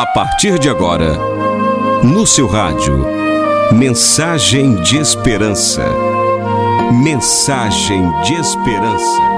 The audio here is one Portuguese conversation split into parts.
A partir de agora, no seu rádio, mensagem de esperança. Mensagem de esperança.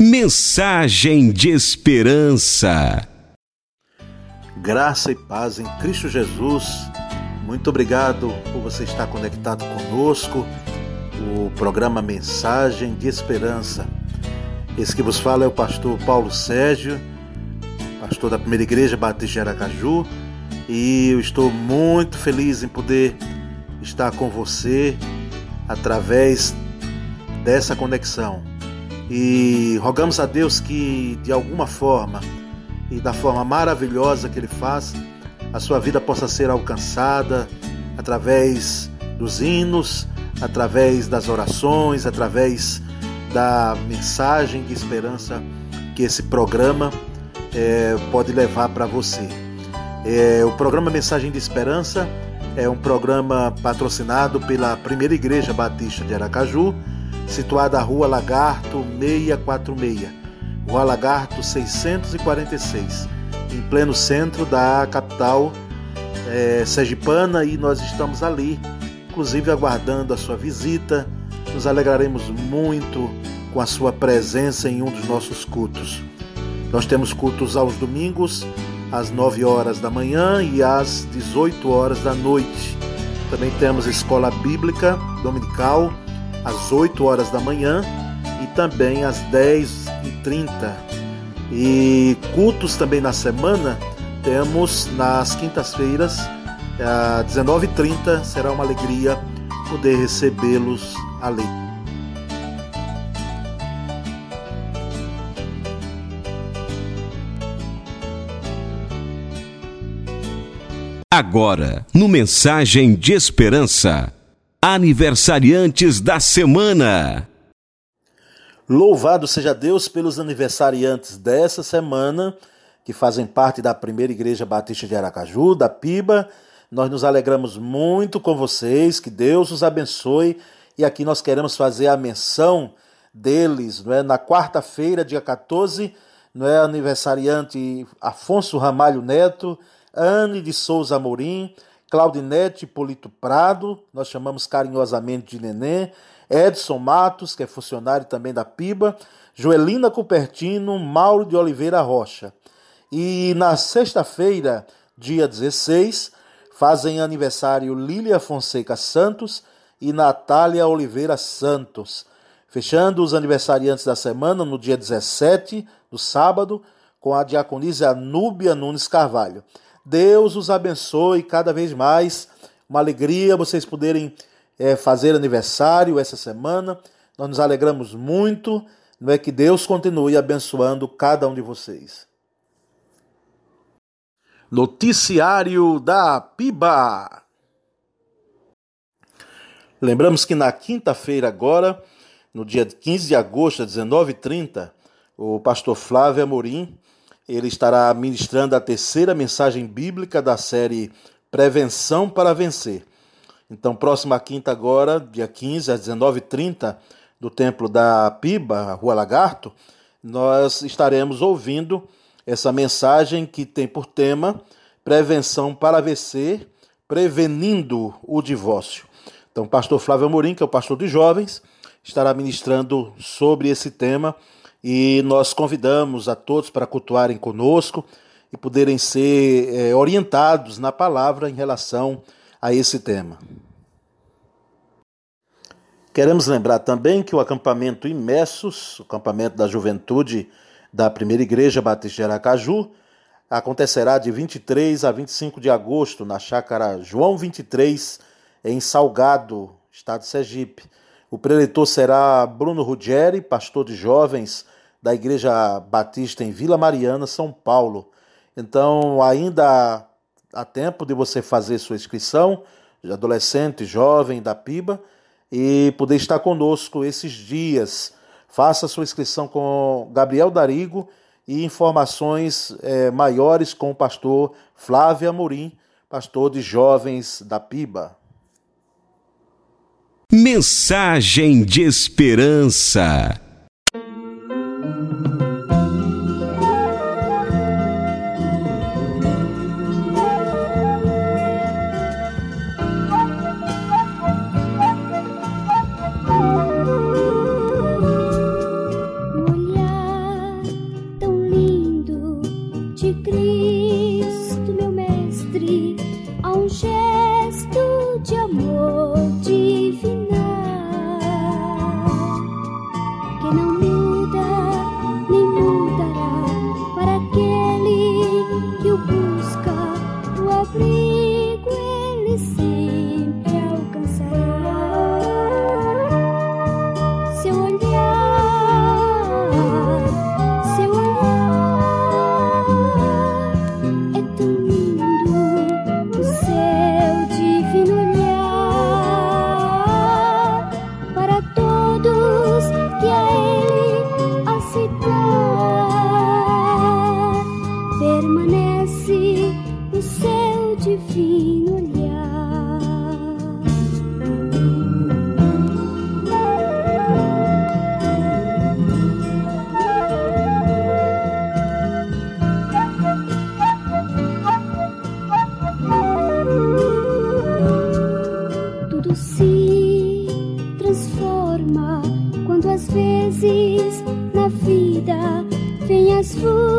Mensagem de Esperança. Graça e paz em Cristo Jesus. Muito obrigado por você estar conectado conosco. O programa Mensagem de Esperança. Esse que vos fala é o pastor Paulo Sérgio, pastor da Primeira Igreja Batista de Aracaju, e eu estou muito feliz em poder estar com você através dessa conexão. E rogamos a Deus que, de alguma forma, e da forma maravilhosa que Ele faz, a sua vida possa ser alcançada através dos hinos, através das orações, através da mensagem de esperança que esse programa é, pode levar para você. É, o programa Mensagem de Esperança é um programa patrocinado pela Primeira Igreja Batista de Aracaju situada à Rua Lagarto 646, Rua Lagarto 646, em pleno centro da capital é, sergipana e nós estamos ali, inclusive aguardando a sua visita. Nos alegraremos muito com a sua presença em um dos nossos cultos. Nós temos cultos aos domingos, às 9 horas da manhã e às 18 horas da noite. Também temos escola bíblica dominical às 8 horas da manhã e também às 10h30. E cultos também na semana temos nas quintas-feiras, às 19h30. Será uma alegria poder recebê-los ali. Agora, no Mensagem de Esperança aniversariantes da semana. Louvado seja Deus pelos aniversariantes dessa semana, que fazem parte da primeira Igreja Batista de Aracaju, da PIBA. Nós nos alegramos muito com vocês, que Deus os abençoe. E aqui nós queremos fazer a menção deles, não é? Na quarta-feira, dia 14, não é aniversariante Afonso Ramalho Neto, Anne de Souza Amorim, Claudinete Polito Prado, nós chamamos carinhosamente de Neném, Edson Matos, que é funcionário também da PIBA, Joelina Cupertino, Mauro de Oliveira Rocha. E na sexta-feira, dia 16, fazem aniversário Lília Fonseca Santos e Natália Oliveira Santos. Fechando os aniversariantes da semana, no dia 17, no sábado, com a diaconisa Núbia Nunes Carvalho. Deus os abençoe cada vez mais. Uma alegria vocês poderem é, fazer aniversário essa semana. Nós nos alegramos muito. Não é que Deus continue abençoando cada um de vocês. Noticiário da Piba. Lembramos que na quinta-feira agora, no dia 15 de agosto, às 19h30, o pastor Flávio Amorim ele estará ministrando a terceira mensagem bíblica da série Prevenção para Vencer. Então, próxima quinta agora, dia 15 às 19h30, do Templo da Piba, Rua Lagarto, nós estaremos ouvindo essa mensagem que tem por tema Prevenção para Vencer, prevenindo o divórcio. Então, o pastor Flávio Amorim, que é o pastor de jovens, estará ministrando sobre esse tema e nós convidamos a todos para cultuarem conosco e poderem ser é, orientados na palavra em relação a esse tema. Queremos lembrar também que o acampamento Imersos, o acampamento da juventude da Primeira Igreja Batista de Aracaju, acontecerá de 23 a 25 de agosto na chácara João 23, em Salgado, estado de Sergipe. O preletor será Bruno Ruggeri, pastor de jovens da Igreja Batista em Vila Mariana, São Paulo. Então, ainda há tempo de você fazer sua inscrição, adolescente, jovem da PIBA, e poder estar conosco esses dias. Faça sua inscrição com Gabriel Darigo e informações é, maiores com o pastor Flávio Amorim, pastor de jovens da PIBA. Mensagem de esperança. Ele vida vem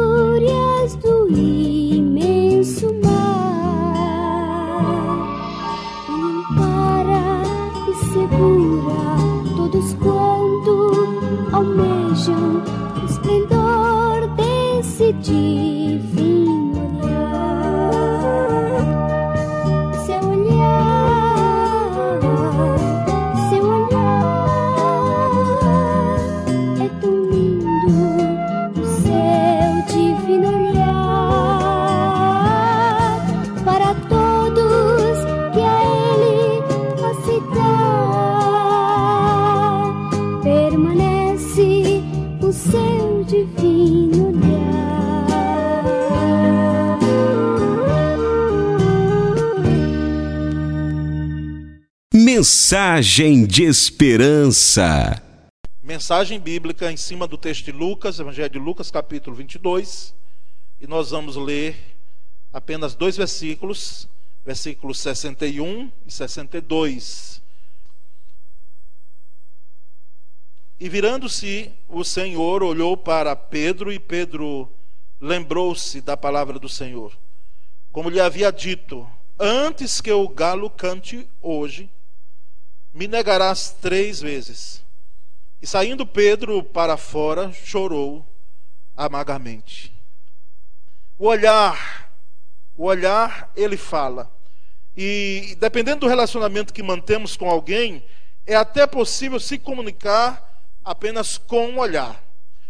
Mensagem de esperança. Mensagem bíblica em cima do texto de Lucas, Evangelho de Lucas, capítulo 22. E nós vamos ler apenas dois versículos, versículos 61 e 62. E virando-se, o Senhor olhou para Pedro e Pedro lembrou-se da palavra do Senhor. Como lhe havia dito: Antes que o galo cante hoje, me negarás três vezes. E saindo Pedro para fora, chorou amargamente. O olhar, o olhar, ele fala. E dependendo do relacionamento que mantemos com alguém, é até possível se comunicar apenas com um olhar.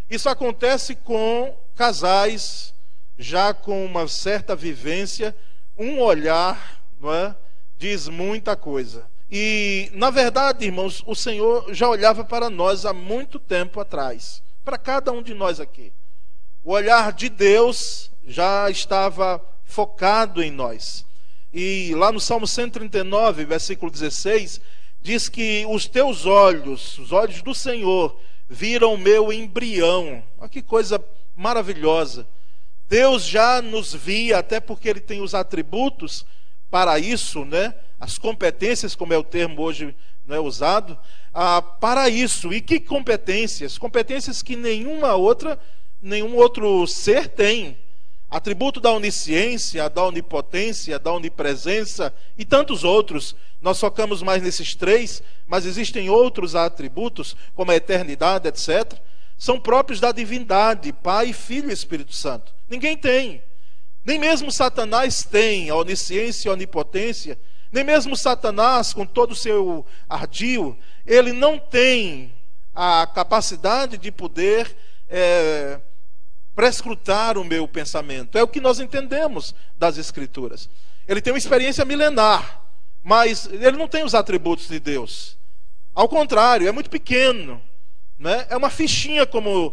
Isso acontece com casais já com uma certa vivência, um olhar, não é, diz muita coisa. E, na verdade, irmãos, o Senhor já olhava para nós há muito tempo atrás, para cada um de nós aqui. O olhar de Deus já estava focado em nós. E lá no Salmo 139, versículo 16, diz que os teus olhos, os olhos do Senhor, viram o meu embrião. Olha que coisa maravilhosa. Deus já nos via, até porque Ele tem os atributos para isso, né? As competências, como é o termo hoje não é usado, ah, para isso. E que competências? Competências que nenhuma outra, nenhum outro ser tem. Atributo da onisciência, da onipotência, da onipresença e tantos outros. Nós focamos mais nesses três, mas existem outros atributos, como a eternidade, etc. São próprios da divindade, Pai, Filho e Espírito Santo. Ninguém tem. Nem mesmo Satanás tem a onisciência a onipotência. Nem mesmo Satanás, com todo o seu ardil, ele não tem a capacidade de poder é, prescrutar o meu pensamento. É o que nós entendemos das Escrituras. Ele tem uma experiência milenar, mas ele não tem os atributos de Deus. Ao contrário, é muito pequeno. Né? É uma fichinha, como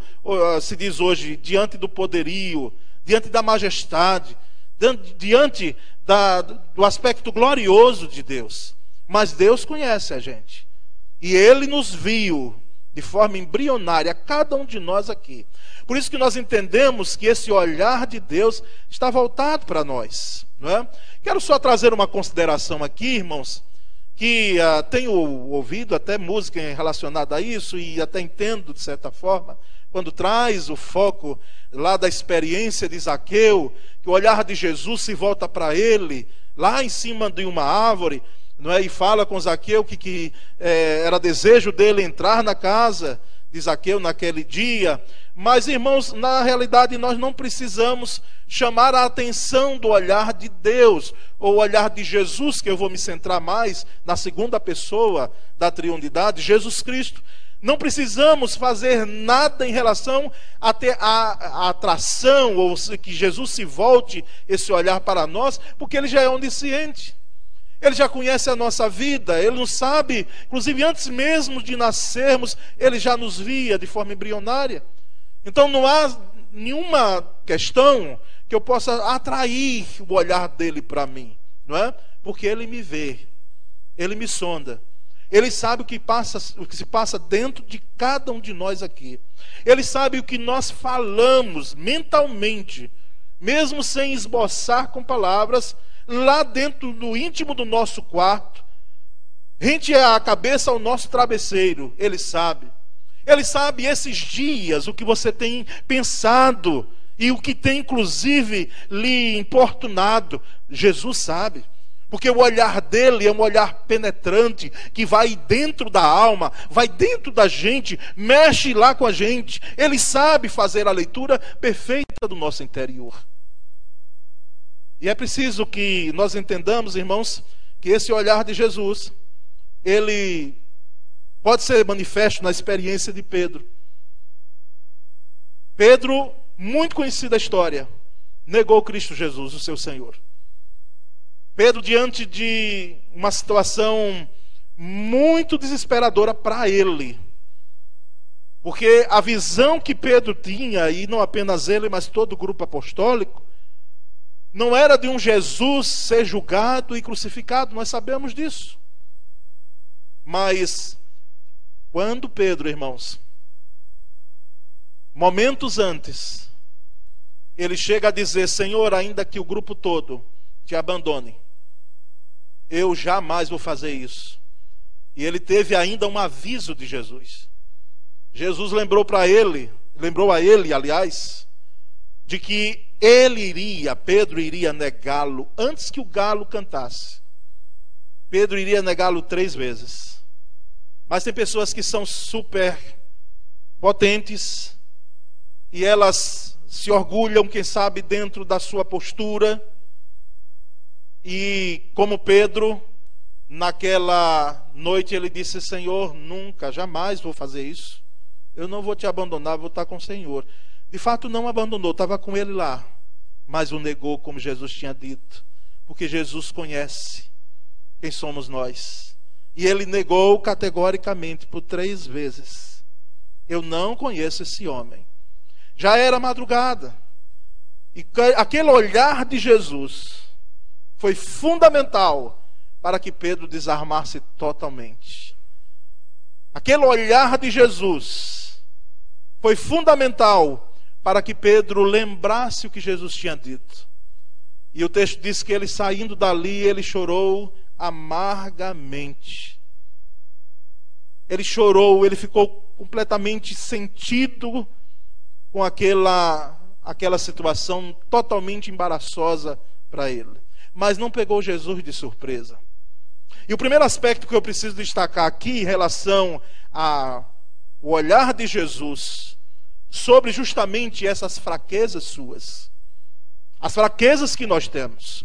se diz hoje, diante do poderio, diante da majestade, diante da, do aspecto glorioso de Deus. Mas Deus conhece a gente. E Ele nos viu de forma embrionária, cada um de nós aqui. Por isso que nós entendemos que esse olhar de Deus está voltado para nós. Não é? Quero só trazer uma consideração aqui, irmãos, que uh, tenho ouvido até música relacionada a isso e até entendo de certa forma, quando traz o foco lá da experiência de Zaqueu, que o olhar de Jesus se volta para ele, lá em cima de uma árvore, não é? E fala com Zaqueu que, que é, era desejo dele entrar na casa de Zaqueu naquele dia. Mas, irmãos, na realidade nós não precisamos chamar a atenção do olhar de Deus, ou o olhar de Jesus, que eu vou me centrar mais na segunda pessoa da triunidade, Jesus Cristo. Não precisamos fazer nada em relação a ter a, a, atração, ou que Jesus se volte esse olhar para nós, porque ele já é onisciente. Ele já conhece a nossa vida, ele não sabe, inclusive antes mesmo de nascermos, ele já nos via de forma embrionária. Então não há nenhuma questão que eu possa atrair o olhar dele para mim, não é? Porque ele me vê, ele me sonda. Ele sabe o que, passa, o que se passa dentro de cada um de nós aqui. Ele sabe o que nós falamos mentalmente, mesmo sem esboçar com palavras, lá dentro no íntimo do nosso quarto, rente a cabeça ao nosso travesseiro, ele sabe. Ele sabe esses dias o que você tem pensado e o que tem inclusive lhe importunado. Jesus sabe. Porque o olhar dele é um olhar penetrante, que vai dentro da alma, vai dentro da gente, mexe lá com a gente. Ele sabe fazer a leitura perfeita do nosso interior. E é preciso que nós entendamos, irmãos, que esse olhar de Jesus, ele pode ser manifesto na experiência de Pedro. Pedro, muito conhecida a história, negou Cristo Jesus, o seu Senhor. Pedro, diante de uma situação muito desesperadora para ele, porque a visão que Pedro tinha, e não apenas ele, mas todo o grupo apostólico, não era de um Jesus ser julgado e crucificado, nós sabemos disso. Mas, quando Pedro, irmãos, momentos antes, ele chega a dizer: Senhor, ainda que o grupo todo te abandone, eu jamais vou fazer isso. E ele teve ainda um aviso de Jesus. Jesus lembrou para ele, lembrou a ele, aliás, de que ele iria, Pedro iria negá-lo antes que o galo cantasse. Pedro iria negá-lo três vezes. Mas tem pessoas que são super potentes e elas se orgulham, quem sabe, dentro da sua postura. E como Pedro, naquela noite ele disse: Senhor, nunca, jamais vou fazer isso. Eu não vou te abandonar, vou estar com o Senhor. De fato, não abandonou, estava com ele lá, mas o negou, como Jesus tinha dito, porque Jesus conhece quem somos nós. E ele negou categoricamente por três vezes: Eu não conheço esse homem. Já era madrugada, e aquele olhar de Jesus foi fundamental para que Pedro desarmasse totalmente. Aquele olhar de Jesus foi fundamental para que Pedro lembrasse o que Jesus tinha dito. E o texto diz que ele saindo dali, ele chorou amargamente. Ele chorou, ele ficou completamente sentido com aquela aquela situação totalmente embaraçosa para ele. Mas não pegou Jesus de surpresa. E o primeiro aspecto que eu preciso destacar aqui em relação ao olhar de Jesus sobre justamente essas fraquezas suas. As fraquezas que nós temos.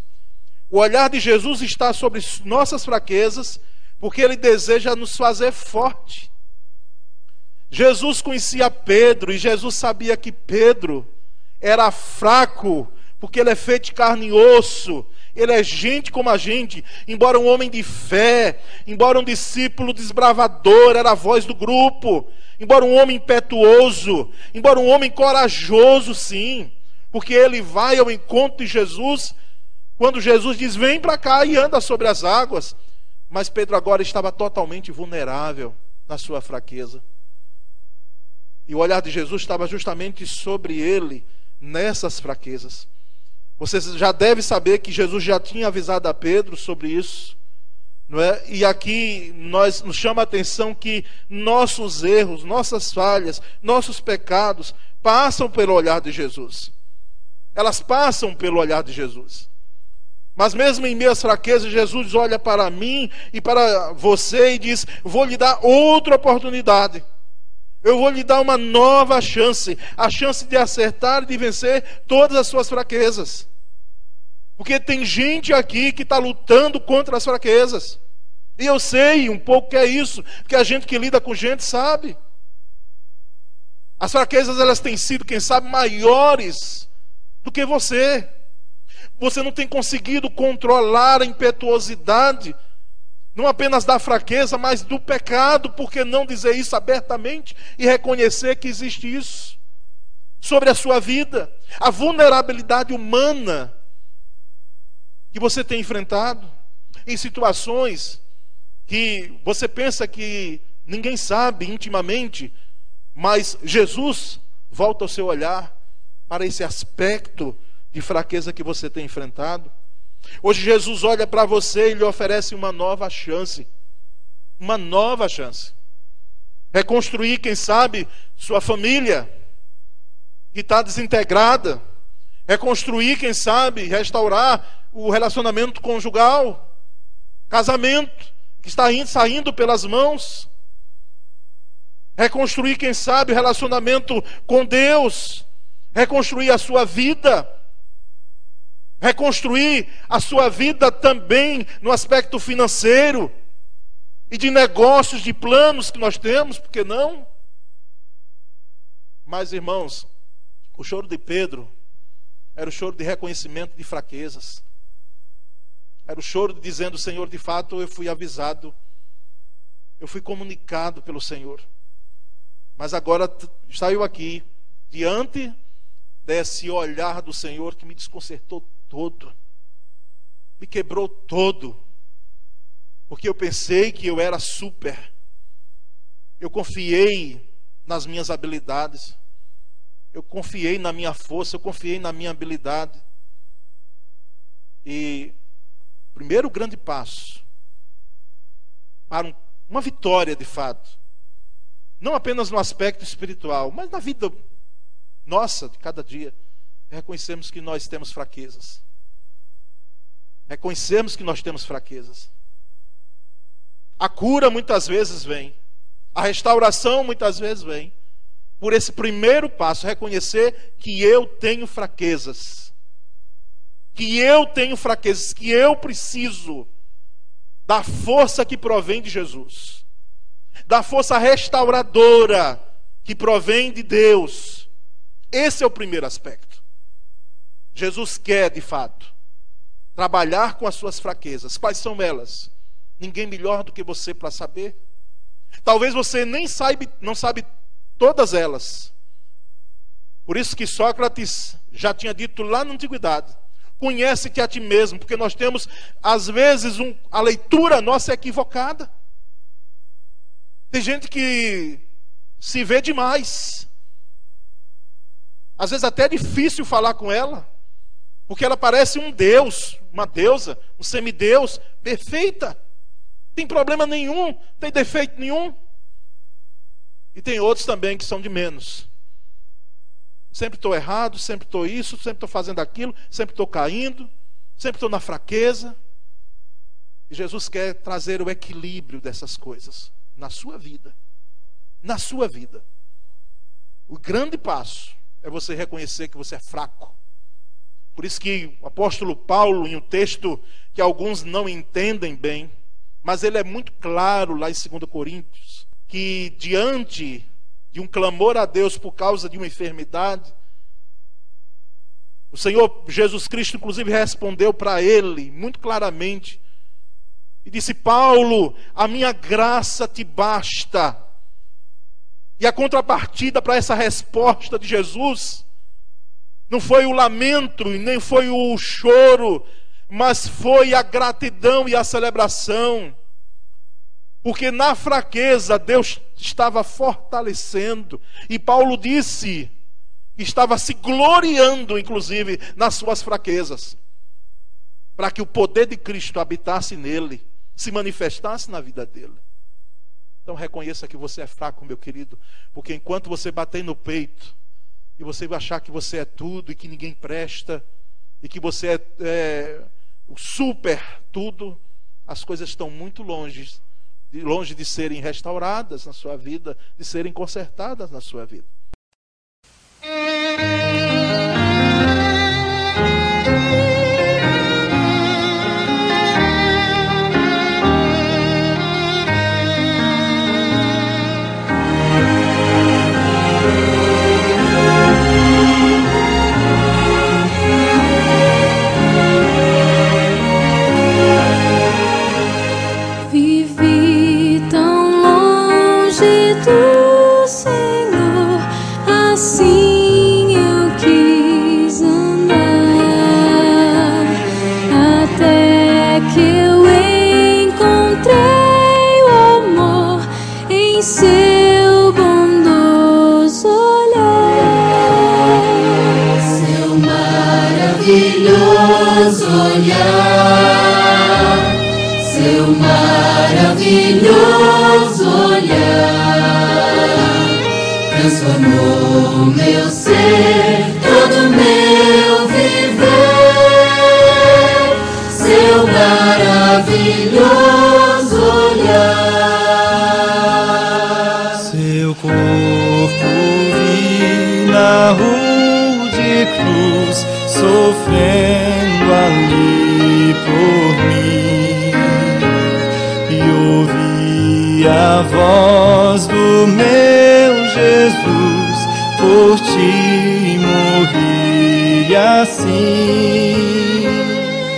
O olhar de Jesus está sobre nossas fraquezas, porque ele deseja nos fazer forte. Jesus conhecia Pedro e Jesus sabia que Pedro era fraco, porque ele é feito de carne e osso, ele é gente como a gente, embora um homem de fé, embora um discípulo desbravador, era a voz do grupo, embora um homem impetuoso, embora um homem corajoso, sim, porque ele vai ao encontro de Jesus, quando Jesus diz: Vem para cá e anda sobre as águas. Mas Pedro agora estava totalmente vulnerável na sua fraqueza. E o olhar de Jesus estava justamente sobre ele nessas fraquezas. Você já deve saber que Jesus já tinha avisado a Pedro sobre isso. Não é? E aqui nós nos chama a atenção que nossos erros, nossas falhas, nossos pecados passam pelo olhar de Jesus. Elas passam pelo olhar de Jesus. Mas mesmo em minhas fraquezas, Jesus olha para mim e para você e diz: Vou lhe dar outra oportunidade. Eu vou lhe dar uma nova chance a chance de acertar e de vencer todas as suas fraquezas. Porque tem gente aqui que está lutando contra as fraquezas. E eu sei um pouco que é isso, porque a gente que lida com gente sabe. As fraquezas elas têm sido, quem sabe, maiores do que você. Você não tem conseguido controlar a impetuosidade, não apenas da fraqueza, mas do pecado, por que não dizer isso abertamente e reconhecer que existe isso sobre a sua vida? A vulnerabilidade humana que você tem enfrentado em situações que você pensa que ninguém sabe intimamente, mas Jesus volta o seu olhar para esse aspecto de fraqueza que você tem enfrentado. Hoje Jesus olha para você e lhe oferece uma nova chance. Uma nova chance. Reconstruir, quem sabe, sua família que está desintegrada. Reconstruir, quem sabe, restaurar o relacionamento conjugal. Casamento que está indo, saindo pelas mãos. Reconstruir, quem sabe, o relacionamento com Deus. Reconstruir a sua vida reconstruir a sua vida também no aspecto financeiro e de negócios, de planos que nós temos, por que não? Mas, irmãos, o choro de Pedro era o choro de reconhecimento de fraquezas. Era o choro dizendo: Senhor, de fato eu fui avisado, eu fui comunicado pelo Senhor. Mas agora saiu aqui, diante desse olhar do Senhor que me desconcertou todo, me quebrou todo, porque eu pensei que eu era super, eu confiei nas minhas habilidades, eu confiei na minha força, eu confiei na minha habilidade. E primeiro grande passo para um, uma vitória de fato, não apenas no aspecto espiritual, mas na vida nossa de cada dia, reconhecemos que nós temos fraquezas. Reconhecemos que nós temos fraquezas. A cura muitas vezes vem, a restauração muitas vezes vem, por esse primeiro passo, reconhecer que eu tenho fraquezas. Que eu tenho fraquezas, que eu preciso da força que provém de Jesus, da força restauradora que provém de Deus. Esse é o primeiro aspecto. Jesus quer, de fato, trabalhar com as suas fraquezas. Quais são elas? Ninguém melhor do que você para saber. Talvez você nem saiba, não sabe todas elas. Por isso que Sócrates já tinha dito lá na antiguidade: conhece-te a ti mesmo, porque nós temos às vezes um, a leitura nossa é equivocada. Tem gente que se vê demais. Às vezes até é difícil falar com ela. Porque ela parece um deus, uma deusa, um semideus, perfeita. Tem problema nenhum, tem defeito nenhum. E tem outros também que são de menos. Sempre estou errado, sempre estou isso, sempre estou fazendo aquilo, sempre estou caindo, sempre estou na fraqueza. E Jesus quer trazer o equilíbrio dessas coisas na sua vida. Na sua vida. O grande passo é você reconhecer que você é fraco por isso que o apóstolo Paulo, em um texto que alguns não entendem bem, mas ele é muito claro lá em 2 Coríntios, que diante de um clamor a Deus por causa de uma enfermidade, o Senhor Jesus Cristo, inclusive, respondeu para ele muito claramente e disse: Paulo, a minha graça te basta. E a contrapartida para essa resposta de Jesus não foi o lamento e nem foi o choro, mas foi a gratidão e a celebração. Porque na fraqueza Deus estava fortalecendo. E Paulo disse estava se gloriando, inclusive, nas suas fraquezas. Para que o poder de Cristo habitasse nele, se manifestasse na vida dele. Então reconheça que você é fraco, meu querido. Porque enquanto você bater no peito, e você vai achar que você é tudo e que ninguém presta, e que você é, é o super tudo, as coisas estão muito longe, de, longe de serem restauradas na sua vida, de serem consertadas na sua vida. Na rude cruz, sofrendo ali por mim. E ouvi a voz do meu Jesus, por ti morri assim.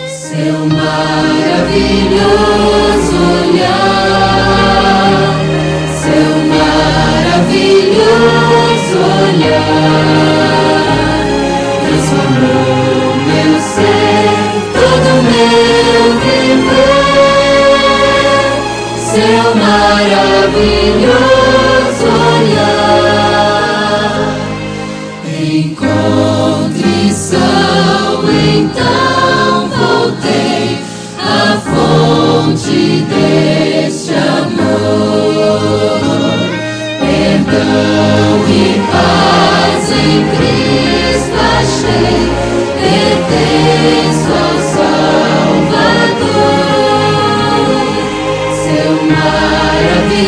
Seu maravilhoso olhar, maravilhoso olhar, transformou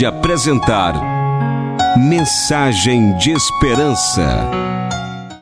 de apresentar Mensagem de Esperança.